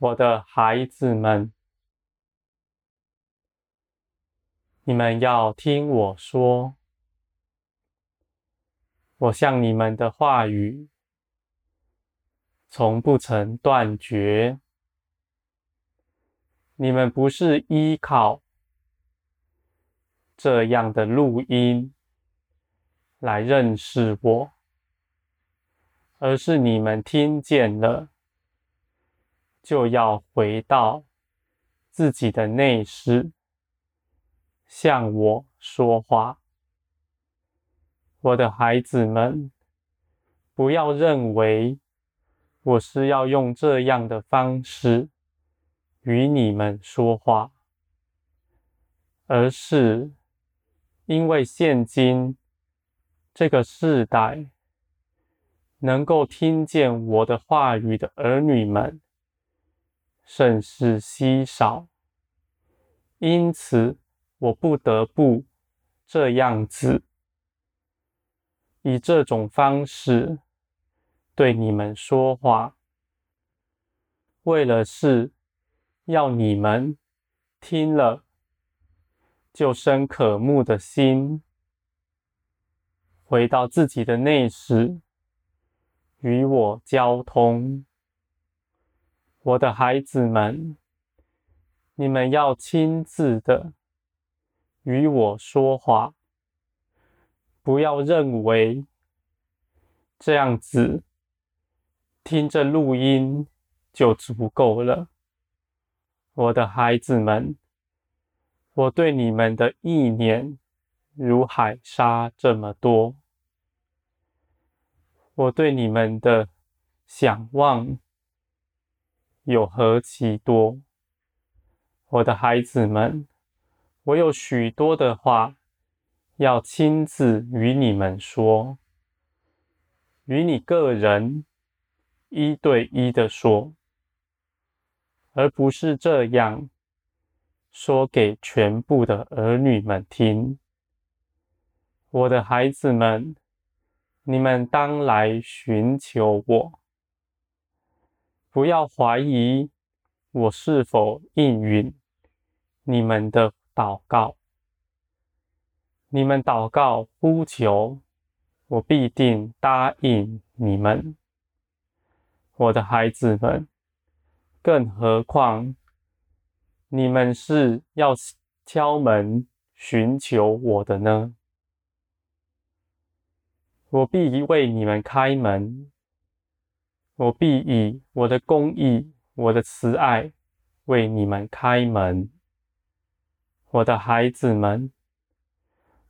我的孩子们，你们要听我说。我向你们的话语，从不曾断绝。你们不是依靠这样的录音来认识我，而是你们听见了，就要回到自己的内室，向我说话。我的孩子们，不要认为我是要用这样的方式与你们说话，而是因为现今这个世代能够听见我的话语的儿女们甚是稀少，因此我不得不这样子。以这种方式对你们说话，为了是要你们听了就生渴慕的心，回到自己的内室，与我交通。我的孩子们，你们要亲自的与我说话。不要认为这样子听着录音就足够了，我的孩子们，我对你们的意念如海沙这么多，我对你们的想望有何其多，我的孩子们，我有许多的话。要亲自与你们说，与你个人一对一的说，而不是这样说给全部的儿女们听。我的孩子们，你们当来寻求我，不要怀疑我是否应允你们的祷告。你们祷告呼求，我必定答应你们，我的孩子们。更何况，你们是要敲门寻求我的呢？我必为你们开门，我必以我的公义、我的慈爱为你们开门，我的孩子们。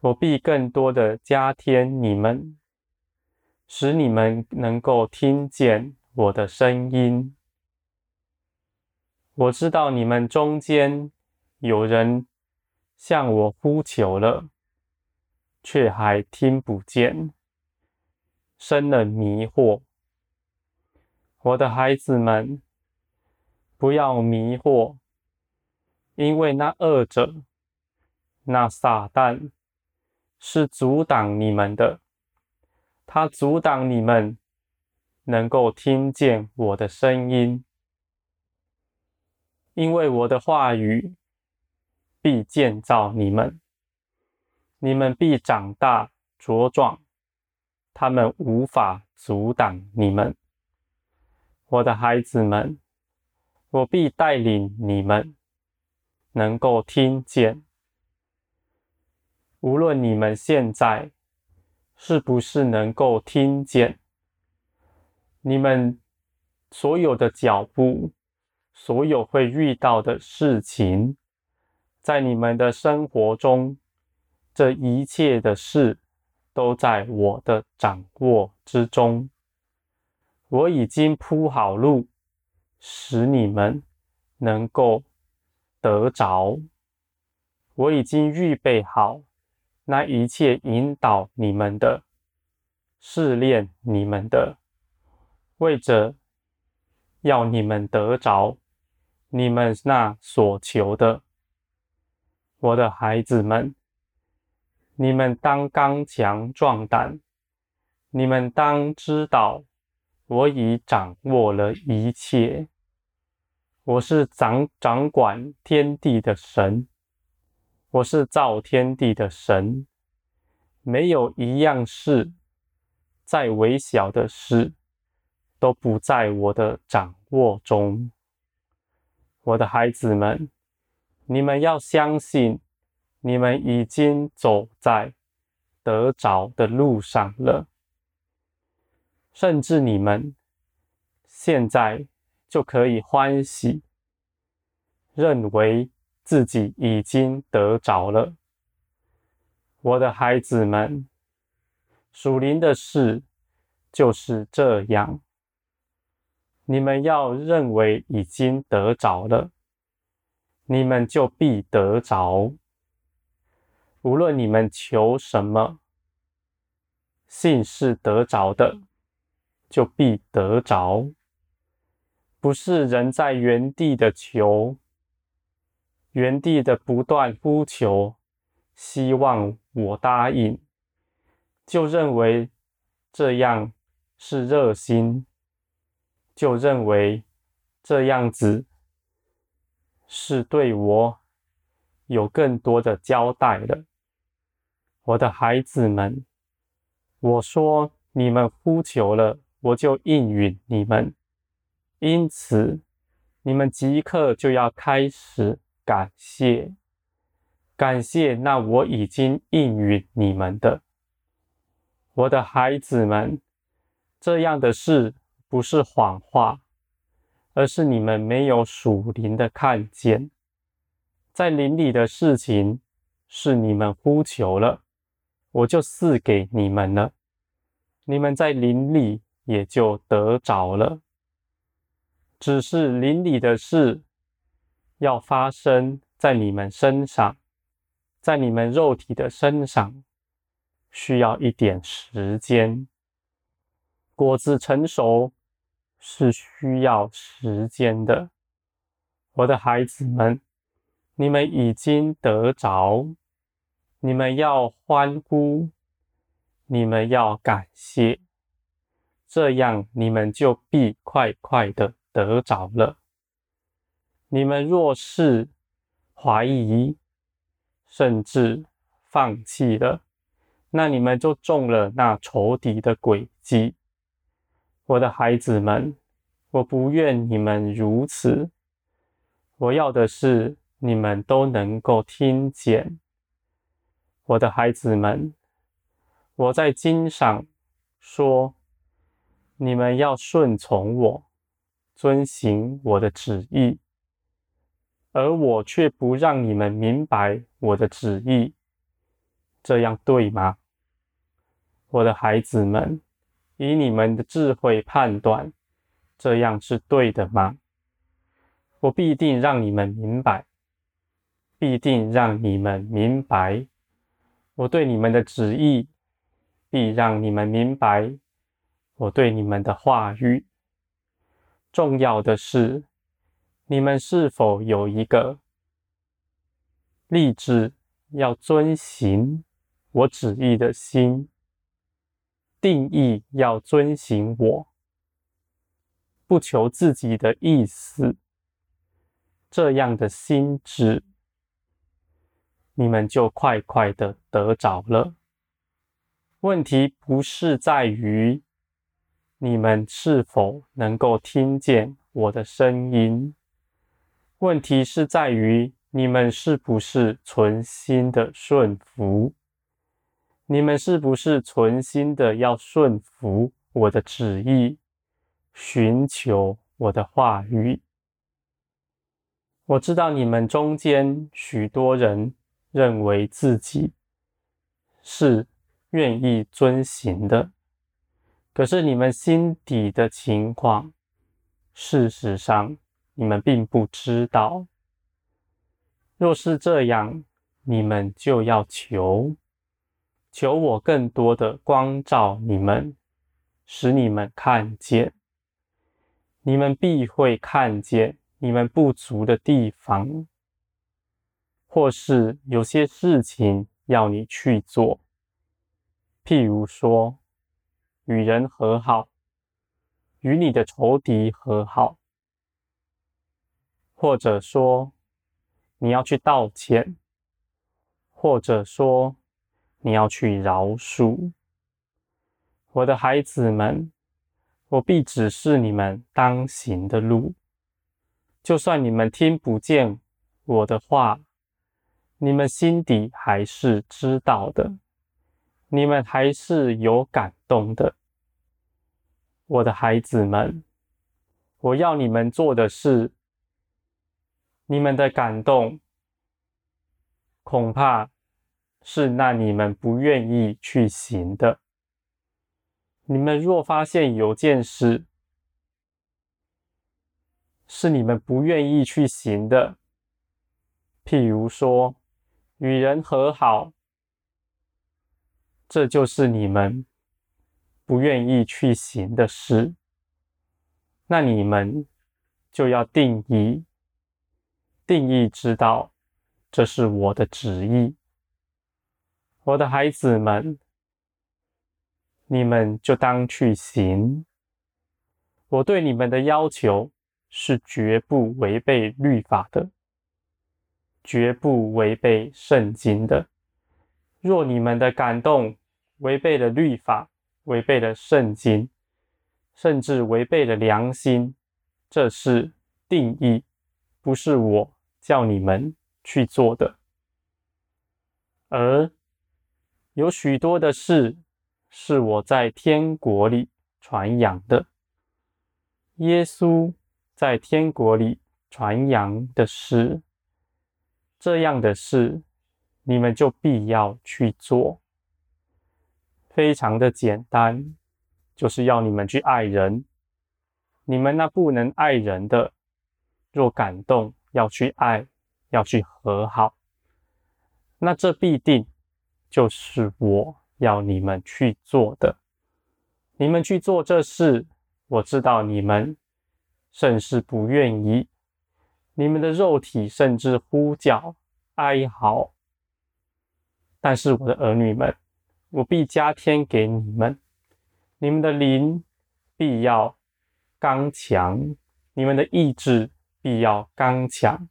我必更多的加添你们，使你们能够听见我的声音。我知道你们中间有人向我呼求了，却还听不见，生了迷惑。我的孩子们，不要迷惑，因为那恶者，那撒旦。是阻挡你们的，他阻挡你们能够听见我的声音，因为我的话语必建造你们，你们必长大茁壮，他们无法阻挡你们，我的孩子们，我必带领你们能够听见。无论你们现在是不是能够听见，你们所有的脚步，所有会遇到的事情，在你们的生活中，这一切的事都在我的掌握之中。我已经铺好路，使你们能够得着。我已经预备好。那一切引导你们的、试炼你们的，为着要你们得着你们那所求的，我的孩子们，你们当刚强壮胆，你们当知道，我已掌握了一切。我是掌掌管天地的神，我是造天地的神，没有一样事，再微小的事，都不在我的掌握中。我的孩子们，你们要相信，你们已经走在得着的路上了，甚至你们现在。就可以欢喜，认为自己已经得着了。我的孩子们，属灵的事就是这样。你们要认为已经得着了，你们就必得着。无论你们求什么，信是得着的，就必得着。不是人在原地的求，原地的不断呼求，希望我答应，就认为这样是热心，就认为这样子是对我有更多的交代了。我的孩子们，我说你们呼求了，我就应允你们。因此，你们即刻就要开始感谢，感谢那我已经应允你们的，我的孩子们。这样的事不是谎话，而是你们没有属灵的看见。在灵里的事情是你们呼求了，我就赐给你们了。你们在灵里也就得着了。只是邻里的事要发生在你们身上，在你们肉体的身上，需要一点时间。果子成熟是需要时间的。我的孩子们，你们已经得着，你们要欢呼，你们要感谢，这样你们就必快快的。得着了。你们若是怀疑，甚至放弃了，那你们就中了那仇敌的诡计。我的孩子们，我不愿你们如此。我要的是你们都能够听见。我的孩子们，我在经上说，你们要顺从我。遵行我的旨意，而我却不让你们明白我的旨意，这样对吗？我的孩子们，以你们的智慧判断，这样是对的吗？我必定让你们明白，必定让你们明白，我对你们的旨意，必让你们明白，我对你们的话语。重要的是，你们是否有一个立志要遵行我旨意的心？定义要遵行我，不求自己的意思，这样的心志，你们就快快的得着了。问题不是在于。你们是否能够听见我的声音？问题是在于你们是不是存心的顺服？你们是不是存心的要顺服我的旨意，寻求我的话语？我知道你们中间许多人认为自己是愿意遵行的。可是你们心底的情况，事实上你们并不知道。若是这样，你们就要求，求我更多的光照你们，使你们看见。你们必会看见你们不足的地方，或是有些事情要你去做，譬如说。与人和好，与你的仇敌和好，或者说你要去道歉，或者说你要去饶恕。我的孩子们，我必指示你们当行的路。就算你们听不见我的话，你们心底还是知道的，你们还是有感动的。我的孩子们，我要你们做的事，你们的感动，恐怕是那你们不愿意去行的。你们若发现有件事是你们不愿意去行的，譬如说与人和好，这就是你们不愿意去行的事，那你们就要定义，定义知道这是我的旨意，我的孩子们，你们就当去行。我对你们的要求是绝不违背律法的，绝不违背圣经的。若你们的感动违背了律法，违背了圣经，甚至违背了良心，这是定义，不是我叫你们去做的。而有许多的事是我在天国里传扬的，耶稣在天国里传扬的事，这样的事，你们就必要去做。非常的简单，就是要你们去爱人。你们那不能爱人的，若感动要去爱，要去和好，那这必定就是我要你们去做的。你们去做这事，我知道你们甚是不愿意，你们的肉体甚至呼叫哀嚎，但是我的儿女们。我必加添给你们，你们的灵必要刚强，你们的意志必要刚强。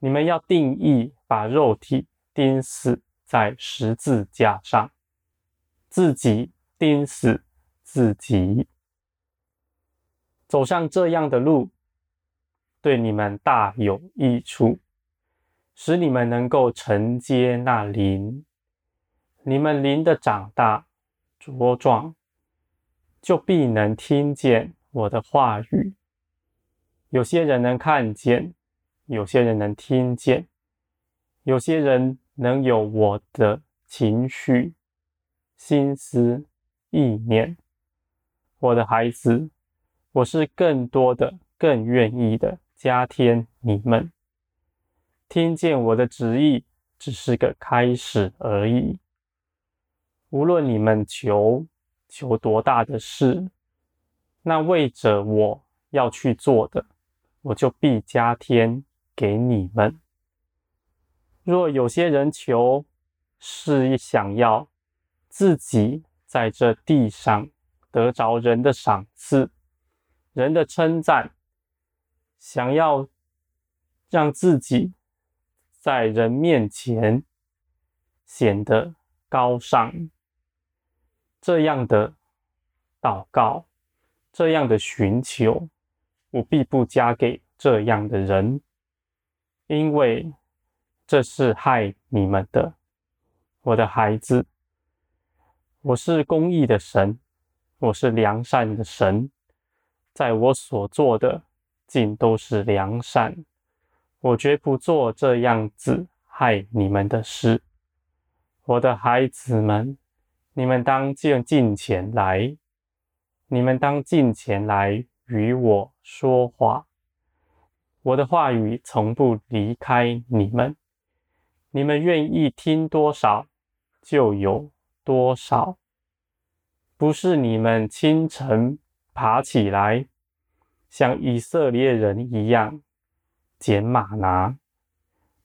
你们要定义，把肉体钉死在十字架上，自己钉死自己，走上这样的路，对你们大有益处，使你们能够承接那灵。你们灵的长大茁壮，就必能听见我的话语。有些人能看见，有些人能听见，有些人能有我的情绪、心思、意念。我的孩子，我是更多的、更愿意的加添你们。听见我的旨意，只是个开始而已。无论你们求求多大的事，那为着我要去做的，我就必加添给你们。若有些人求，是想要自己在这地上得着人的赏赐、人的称赞，想要让自己在人面前显得高尚。这样的祷告，这样的寻求，我必不加给这样的人，因为这是害你们的，我的孩子。我是公义的神，我是良善的神，在我所做的尽都是良善，我绝不做这样子害你们的事，我的孩子们。你们当就近前来，你们当近前来与我说话。我的话语从不离开你们，你们愿意听多少就有多少。不是你们清晨爬起来，像以色列人一样捡马拿，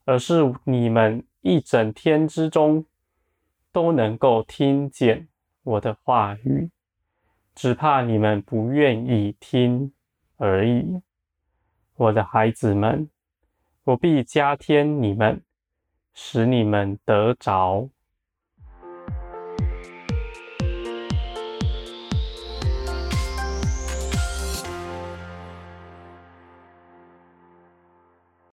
而是你们一整天之中。都能够听见我的话语，只怕你们不愿意听而已。我的孩子们，我必加添你们，使你们得着。